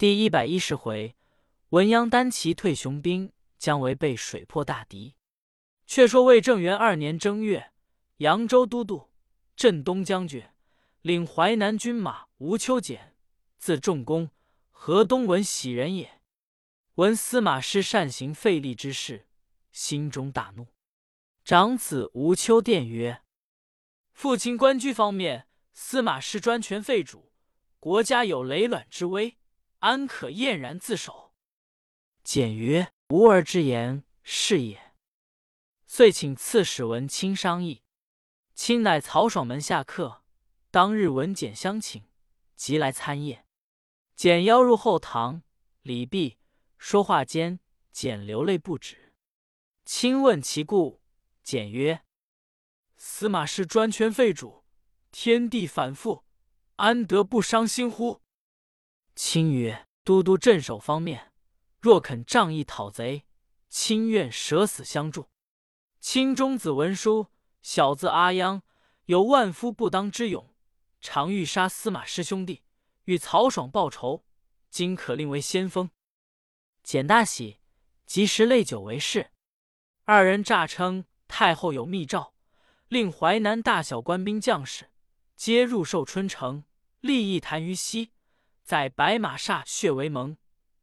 第一百一十回，文鸯单骑退雄兵，姜维被水破大敌。却说魏正元二年正月，扬州都督镇东将军领淮南军马吴秋俭，字仲弓，河东闻喜人也。闻司马师善行费力之事，心中大怒。长子吴秋殿曰：“父亲官居方面，司马师专权废主，国家有累卵之危。”安可晏然自守？简曰：“吾儿之言是也。”遂请刺史文钦商议。钦乃曹爽门下客，当日闻简相请，即来参宴。简邀入后堂，礼毕，说话间，简流泪不止。钦问其故，简曰：“司马氏专权废主，天地反复，安得不伤心乎？”卿曰：“都督镇守方面，若肯仗义讨贼，亲愿舍死相助。”卿中子文书，小字阿央，有万夫不当之勇，常欲杀司马师兄弟，与曹爽报仇。今可令为先锋。简大喜，即时泪酒为誓。二人诈称太后有密诏，令淮南大小官兵将士皆入寿春城，立一坛于西。在白马歃血为盟，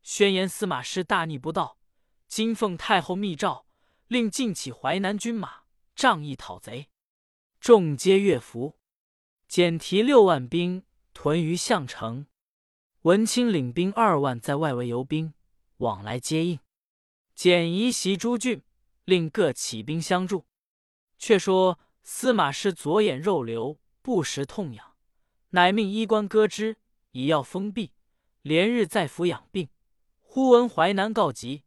宣言司马师大逆不道。今奉太后密诏，令尽起淮南军马，仗义讨贼。众皆悦服。简提六万兵屯于项城，文钦领兵二万在外围游兵，往来接应。简移袭诸郡，令各起兵相助。却说司马师左眼肉瘤，不时痛痒，乃命医官割之。以要封闭，连日在府养病。忽闻淮南告急，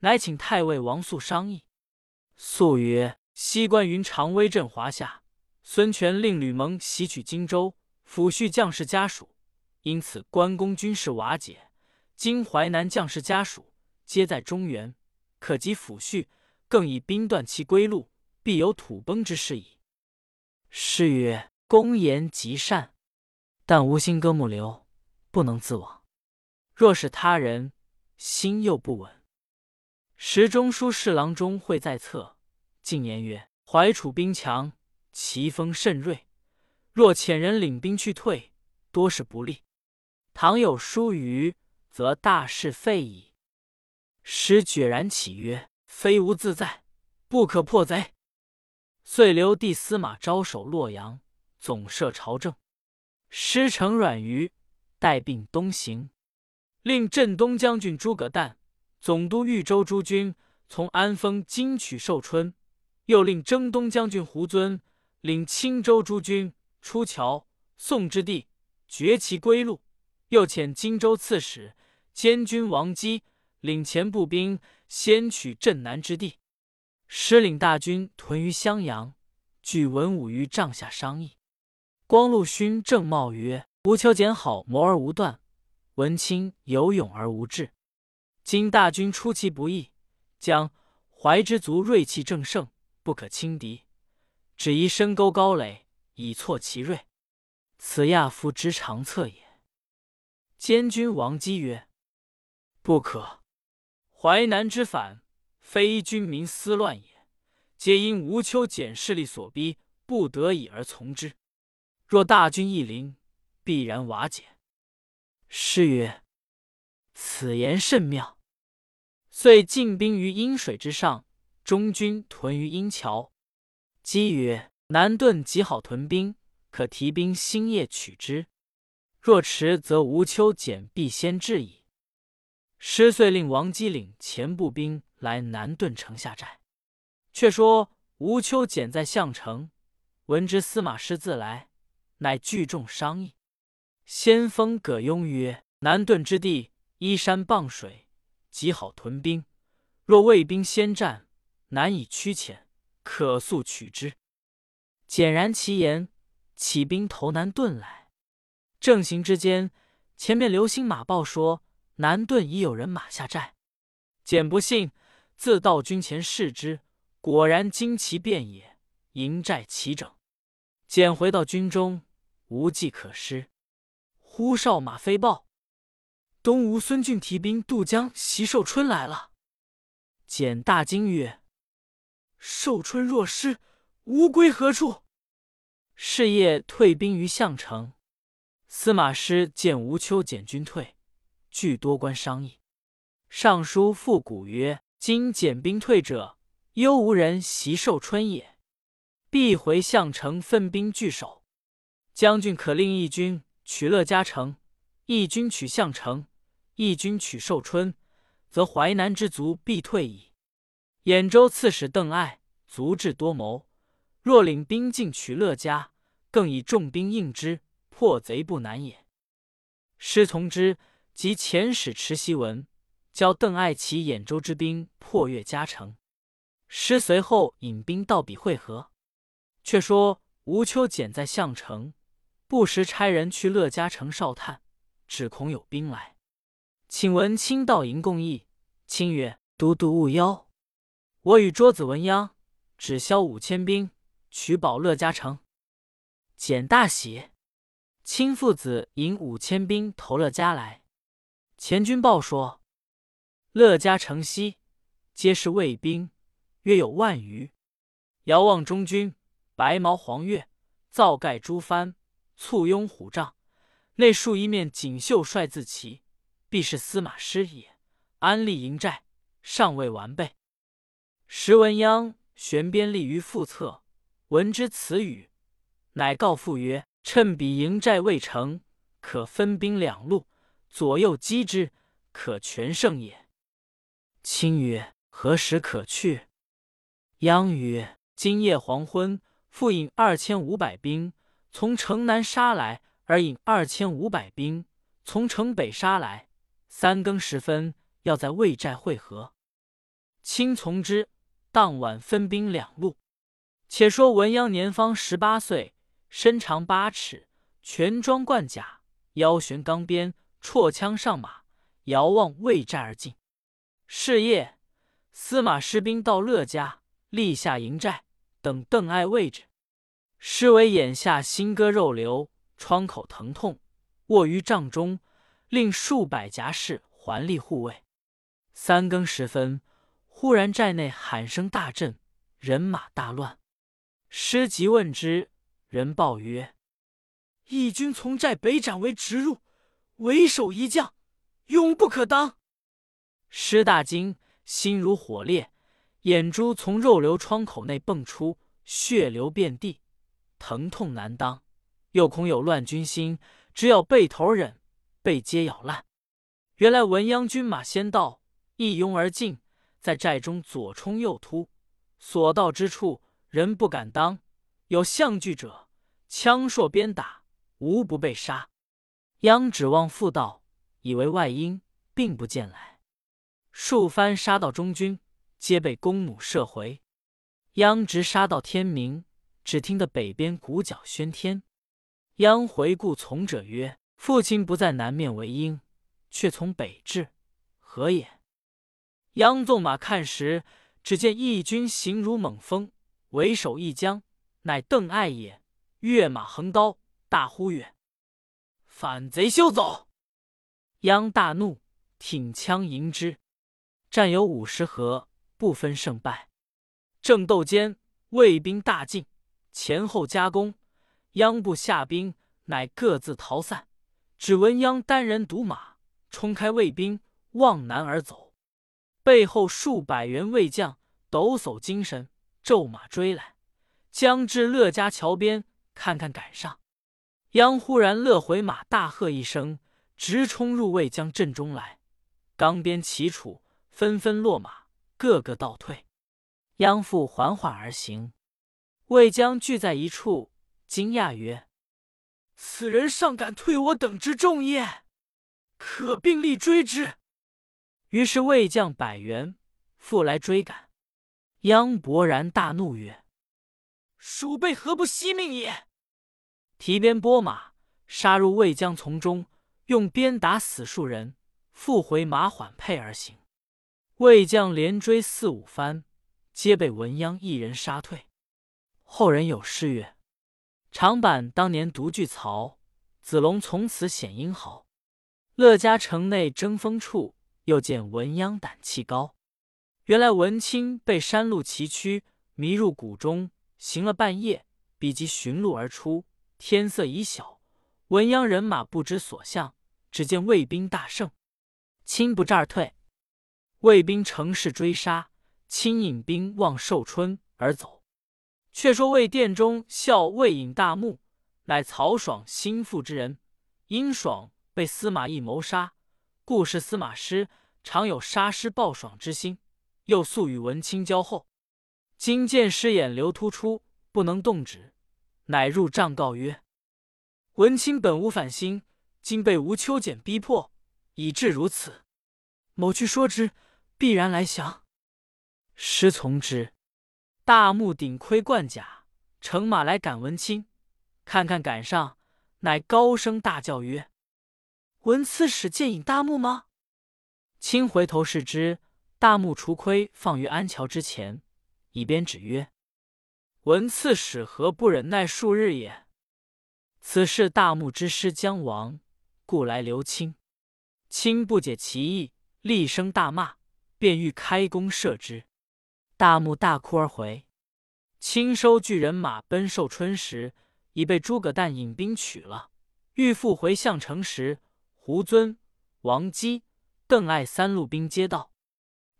乃请太尉王肃商议。肃曰：“西关云长威震华夏，孙权令吕蒙袭取荆州，抚恤将士家属，因此关公军事瓦解。今淮南将士家属皆在中原，可及抚恤，更以兵断其归路，必有土崩之势矣。”诗曰：“公言极善，但无心割木流。”不能自往，若是他人，心又不稳。时中书侍郎中会在侧，进言曰：“怀楚兵强，其锋甚锐，若遣人领兵去退，多是不利。倘有疏虞，则大事废矣。”师决然起曰：“非吾自在，不可破贼。”遂留弟司马昭守洛阳，总摄朝政。师承阮瑜。带病东行，令镇东将军诸葛诞、总督豫州诸军从安丰金取寿春，又令征东将军胡遵领青州诸军出桥宋之地，绝其归路。又遣荆州刺史监军王基领前步兵先取镇南之地，师领大军屯于襄阳，据文武于帐下商议。光禄勋郑茂曰。吴秋俭好谋而无断，文钦有勇而无智。今大军出其不意，将怀之族锐气正盛，不可轻敌。只宜深沟高垒，以挫其锐。此亚夫之长策也。监军王基曰：“不可。淮南之反，非军民思乱也，皆因吴秋俭势力所逼，不得已而从之。若大军一临，”必然瓦解。诗曰：“此言甚妙。”遂进兵于阴水之上，中军屯于阴桥。姬曰：“南顿极好屯兵，可提兵星夜取之。若迟，则吴秋俭必先至矣。”师遂令王基领前步兵来南顿城下寨。却说吴秋俭在项城，闻知司马师自来，乃聚众商议。先锋葛雍曰：“南顿之地依山傍水，极好屯兵。若魏兵先战，难以驱遣，可速取之。”简然其言，起兵投南顿来。正行之间，前面流星马报说南顿已有人马下寨。简不信，自到军前视之，果然旌旗遍野，营寨齐整。简回到军中，无计可施。忽哨马飞报，东吴孙峻提兵渡江袭寿春来了。简大惊曰：“寿春若失，吾归何处？”是夜退兵于项城。司马师见吴秋简军退，具多官商议。尚书复古曰：“今简兵退者，忧无人袭寿春也。必回项城分兵据守。将军可令一军取乐嘉城，义军取项城。”义军取寿春，则淮南之卒必退矣。兖州刺史邓艾足智多谋，若领兵进取乐嘉，更以重兵应之，破贼不难也。师从之，即遣使持檄文，教邓艾起兖州之兵破乐嘉城。师随后引兵到彼会合。却说吴秋简在项城，不时差人去乐嘉城哨探，只恐有兵来。请文卿到营共议。卿曰：“都督勿忧，我与桌子文鸯只消五千兵，取保乐嘉城。”简大喜。卿父子引五千兵投乐嘉来。前军报说，乐嘉城西皆是魏兵，约有万余。遥望中军，白毛黄月，皂盖朱幡，簇拥虎帐，内竖一面锦绣帅字旗。必是司马师也。安立营寨，尚未完备。时文鸯悬鞭立于腹侧，闻之此语，乃告父曰：“趁彼营寨未成，可分兵两路，左右击之，可全胜也。”卿曰：“何时可去？”鸯曰：“今夜黄昏，复引二千五百兵从城南杀来，而引二千五百兵从城北杀来。”三更时分，要在魏寨会合。卿从之。当晚分兵两路。且说文鸯年方十八岁，身长八尺，全装贯甲，腰悬钢鞭，绰枪上马，遥望魏寨而进。是夜，司马师兵到乐家，立下营寨，等邓艾位置。师为眼下心割肉流，窗口疼痛，卧于帐中。令数百甲士环立护卫。三更时分，忽然寨内喊声大震，人马大乱。师即问之，人报曰：“义军从寨北斩为直入，为首一将，勇不可当。”师大惊，心如火烈，眼珠从肉瘤窗口内迸出，血流遍地，疼痛难当。又恐有乱军心，只要背头忍。被皆咬烂。原来文鸯军马先到，一拥而进，在寨中左冲右突，所到之处人不敢当。有相拒者，枪槊鞭打，无不被杀。鸯指望复道，以为外因，并不见来。数番杀到中军，皆被弓弩射回。鸯直杀到天明，只听得北边鼓角喧天。央回顾从者曰。父亲不在南面为应，却从北至，何也？央纵马看时，只见义军行如猛风，为首一将，乃邓艾也。跃马横刀，大呼曰：“反贼休走！”央大怒，挺枪迎之。战有五十合，不分胜败。正斗间，魏兵大进，前后夹攻，央部下兵，乃各自逃散。只闻央单人独马冲开魏兵，望南而走。背后数百员魏将抖擞精神，骤马追来，将至乐家桥边，看看赶上。央忽然勒回马，大喝一声，直冲入魏将阵中来。钢鞭齐楚，纷纷落马，个个倒退。央复缓缓而行，魏将聚在一处，惊讶曰。此人尚敢退我等之众也，可并力追之。于是魏将百员复来追赶。央勃然大怒曰：“鼠辈何不惜命也！”提鞭拨马，杀入魏将丛中，用鞭打死数人，复回马缓辔而行。魏将连追四五番，皆被文鸯一人杀退。后人有诗曰。长坂当年独拒曹，子龙从此显英豪。乐家城内争锋处，又见文鸯胆气高。原来文钦被山路崎岖迷入谷中，行了半夜，比及寻路而出，天色已晓，文鸯人马不知所向，只见卫兵大胜，亲不战而退。魏兵乘势追杀，亲引兵望寿春而走。却说魏殿中校魏引大怒，乃曹爽心腹之人，因爽被司马懿谋杀，故是司马师常有杀师报爽之心。又素与文钦交厚，今见师眼流突出，不能动止，乃入帐告曰：“文钦本无反心，今被吴秋俭逼迫，以致如此。某去说之，必然来降。”师从之。大木顶盔贯甲，乘马来赶文钦，看看赶上，乃高声大叫曰：“文刺史见引大木吗？”卿回头视之。大木除盔放于安桥之前，以鞭指曰：“文刺史何不忍耐数日也？此事大木之师将亡，故来留卿。卿不解其意，厉声大骂，便欲开弓射之。大木大哭而回。卿收巨人马奔寿春时，已被诸葛诞引兵取了。欲复回项城时，胡遵、王基、邓艾三路兵接到。”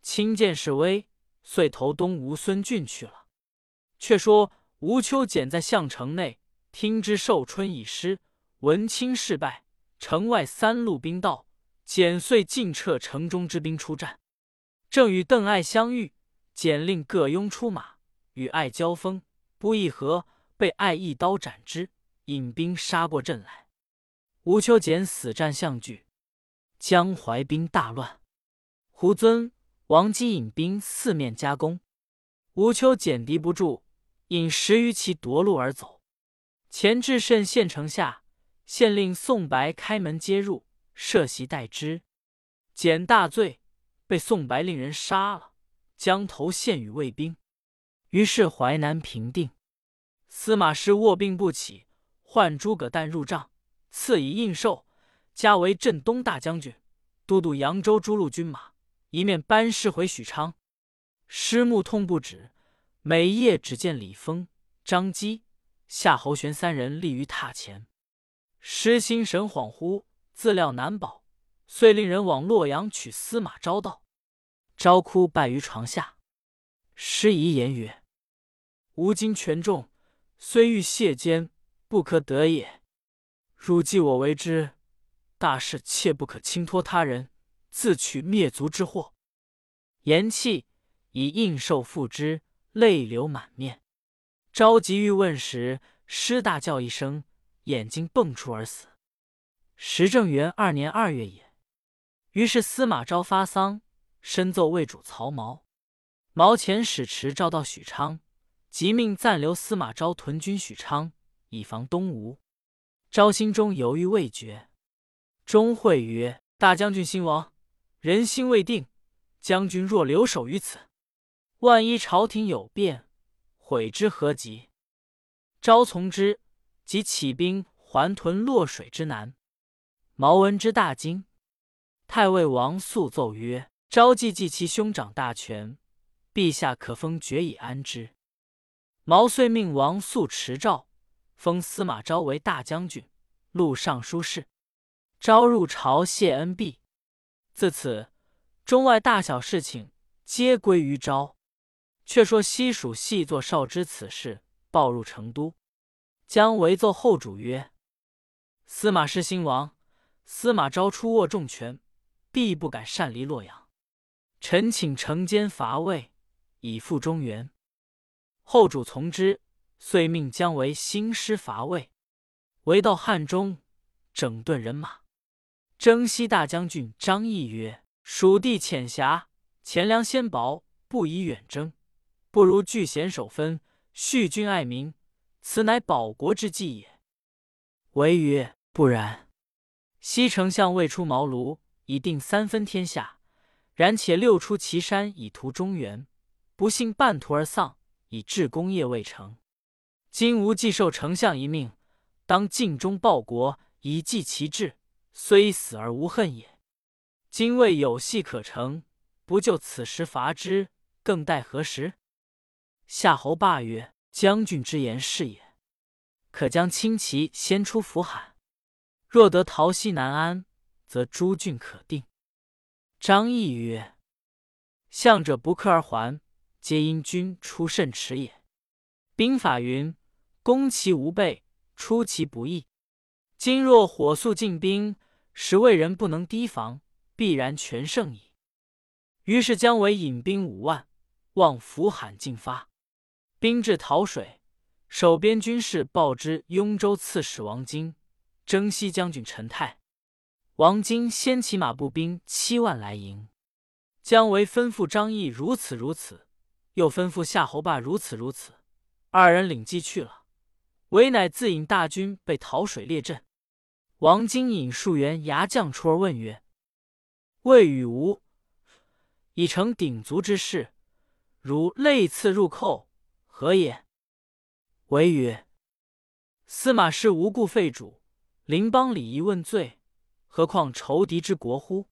亲见势危，遂投东吴孙峻去了。却说吴秋俭在项城内，听知寿春已失，闻卿事败，城外三路兵到，简遂尽撤城中之兵出战。正与邓艾相遇，简令各拥出马，与艾交锋，不一合，被艾一刀斩之，引兵杀过阵来。吴秋俭死战相拒，江淮兵大乱。胡遵。王基引兵四面夹攻，吴秋俭敌不住，引十余骑夺路而走。前至慎县城下，县令宋白开门接入，设席待之。简大醉，被宋白令人杀了，将头献与卫兵。于是淮南平定。司马师卧病不起，唤诸葛诞入帐，赐以印绶，加为镇东大将军，都督扬州诸路军马。一面班师回许昌，师目痛不止，每夜只见李丰、张基、夏侯玄三人立于榻前。师心神恍惚，自料难保，遂令人往洛阳取司马昭道。昭哭拜于床下，师遗言曰：“吾今权重，虽欲谢肩，不可得也。汝既我为之，大事切不可轻托他人。”自取灭族之祸，言讫，以印绶付之，泪流满面。召急欲问时，师大叫一声，眼睛迸出而死。时正元二年二月也。于是司马昭发丧，深奏魏主曹髦。毛遣使持诏到许昌，即命暂留司马昭屯军许昌，以防东吴。昭心中犹豫未决，钟会曰：“大将军兴亡。”人心未定，将军若留守于此，万一朝廷有变，悔之何及？昭从之，即起兵还屯洛水之南。毛闻之大惊。太尉王肃奏曰：“昭既继其兄长大权，陛下可封爵以安之。”毛遂命王肃持诏，封司马昭为大将军、录尚书事。昭入朝谢恩毕。自此，中外大小事情皆归于昭。却说西蜀细作少知此事，报入成都，将围奏后主曰：“司马师兴亡，司马昭出握重权，必不敢擅离洛阳。臣请惩奸伐魏，以复中原。”后主从之，遂命姜维兴师伐魏。围到汉中，整顿人马。征西大将军张翼曰：“蜀地浅狭，钱粮纤薄，不宜远征，不如聚贤守分，恤君爱民，此乃保国之计也。”维曰：“不然。西丞相未出茅庐，已定三分天下；然且六出祁山，以图中原，不幸半途而丧，以致功业未成。今吾既受丞相一命，当尽忠报国，以继其志。”虽死而无恨也。今未有戏可成，不就此时伐之，更待何时？”夏侯霸曰：“将军之言是也，可将轻骑先出扶罕。若得桃溪南安，则诸郡可定。”张毅曰：“向者不克而还，皆因君出甚迟也。兵法云：攻其无备，出其不意。今若火速进兵，使魏人不能提防，必然全胜矣。”于是姜维引兵五万，望扶罕进发。兵至桃水，守边军士报之雍州刺史王经、征西将军陈泰。王经先骑马步兵七万来迎。姜维吩咐张翼如此如此，又吩咐夏侯霸如此如此。二人领计去了。韦乃自引大军被桃水列阵。王经引数员牙将出而问曰：“魏与吴已成鼎足之势，如类刺入寇。”何也？为曰：司马氏无故废主，邻邦礼仪问罪，何况仇敌之国乎？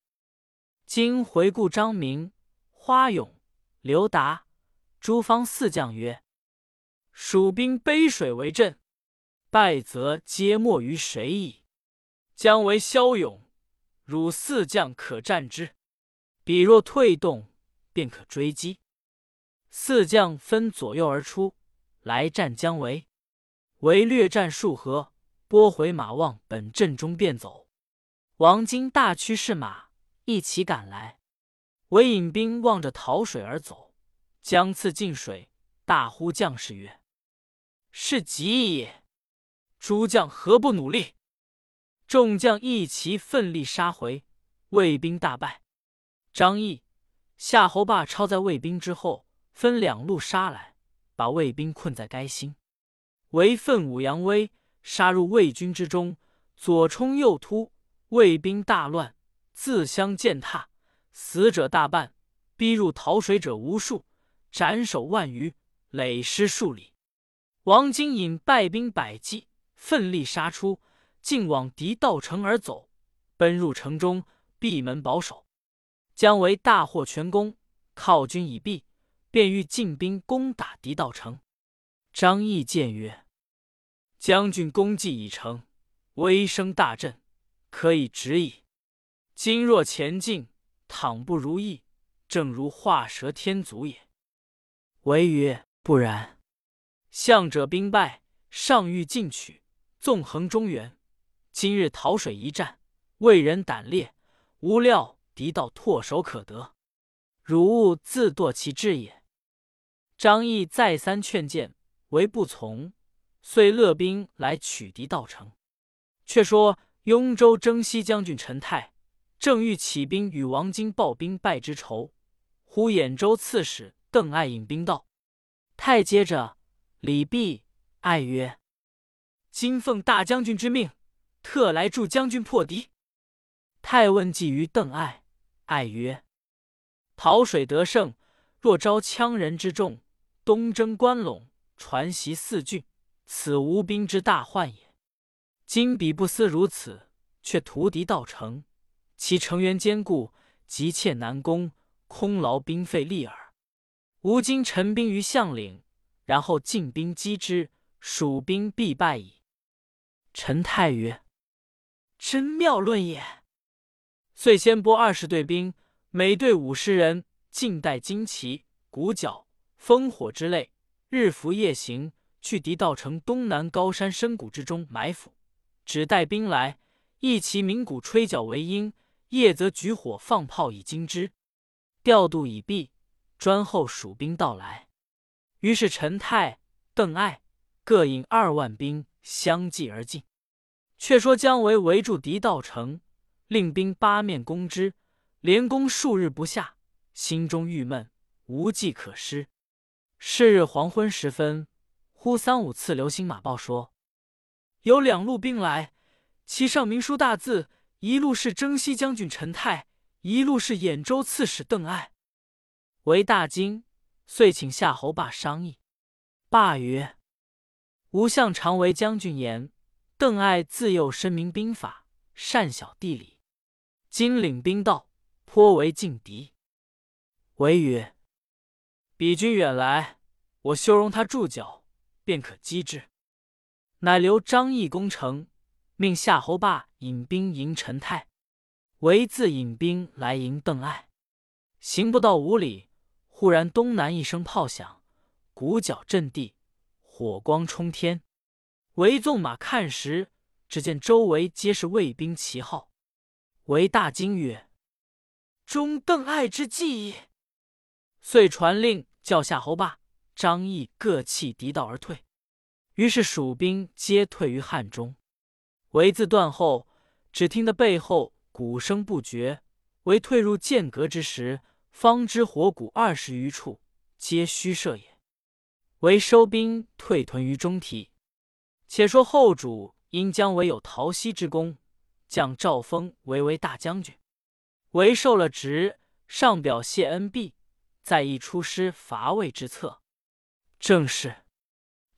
今回顾张明、花勇、刘达、诸方四将曰：蜀兵背水为阵，败则皆没于水矣。将为骁勇，汝四将可战之；彼若退动，便可追击。四将分左右而出，来战姜维。维略战数合，拨回马望本阵中便走。王经大驱士马一齐赶来。韦引兵望着桃水而走，将刺进水，大呼将士曰：“是急也！诸将何不努力？”众将一齐奋力杀回，魏兵大败。张翼、夏侯霸抄在魏兵之后。分两路杀来，把魏兵困在该心。韦奋武扬威，杀入魏军之中，左冲右突，魏兵大乱，自相践踏，死者大半，逼入桃水者无数，斩首万余，累尸数里。王经引败兵百计，奋力杀出，竟往敌道城而走，奔入城中，闭门保守。姜维大获全功，靠军已毕。便欲进兵攻打狄道城。张翼见曰：“将军功绩已成，威声大振，可以止矣。今若前进，倘不如意，正如画蛇添足也。”唯曰：“不然。向者兵败，尚欲进取，纵横中原。今日桃水一战，魏人胆裂，无料敌道唾手可得，汝勿自堕其志也。”张毅再三劝谏，为不从，遂勒兵来取敌道城。却说雍州征西将军陈泰正欲起兵与王经报兵败之仇，忽兖州刺史邓艾引兵到。泰接着礼毕，艾曰：“今奉大将军之命，特来助将军破敌。”泰问计于邓艾，艾曰：“桃水得胜，若招羌人之众。”东征关陇，传袭四郡，此无兵之大患也。今彼不思如此，却屠敌道成，其城垣坚固，急切难攻，空劳兵费力耳。吾今陈兵于项岭，然后进兵击之，蜀兵必败矣。陈泰曰：“真妙论也。”遂先拨二十队兵，每队五十人，尽带旌旗、鼓角。烽火之类，日伏夜行，去敌道城东南高山深谷之中埋伏。只带兵来，一齐鸣鼓吹角为鹰；夜则举火放炮以惊之。调度已毕，专候蜀兵到来。于是陈泰、邓艾各引二万兵相继而进。却说姜维围住敌道城，令兵八面攻之，连攻数日不下，心中郁闷，无计可施。是日黄昏时分，忽三五次流星马报说，有两路兵来，其上明书大字，一路是征西将军陈泰，一路是兖州刺史邓艾。为大惊，遂请夏侯霸商议。霸曰：“吾向常为将军言，邓艾自幼深明兵法，善晓地理，今领兵到，颇为劲敌。韦曰：“彼军远来，我修容他驻脚，便可击之。”乃留张翼攻城，命夏侯霸引兵迎陈泰，唯自引兵来迎邓艾。行不到五里，忽然东南一声炮响，鼓角震地，火光冲天。唯纵马看时，只见周围皆是卫兵旗号。韦大惊曰：“中邓艾之计矣！”遂传令叫夏侯霸、张翼各弃敌道而退。于是蜀兵皆退于汉中。韦自断后，只听得背后鼓声不绝。韦退入剑阁之时，方知火鼓二十余处，皆虚设也。韦收兵退屯于中提。且说后主因姜维有讨西之功，将赵封为为大将军。韦受了职，上表谢恩毕，再议出师伐魏之策。正是。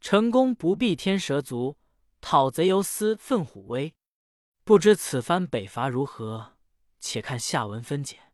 成功不必天蛇足，讨贼犹思奋虎威。不知此番北伐如何？且看下文分解。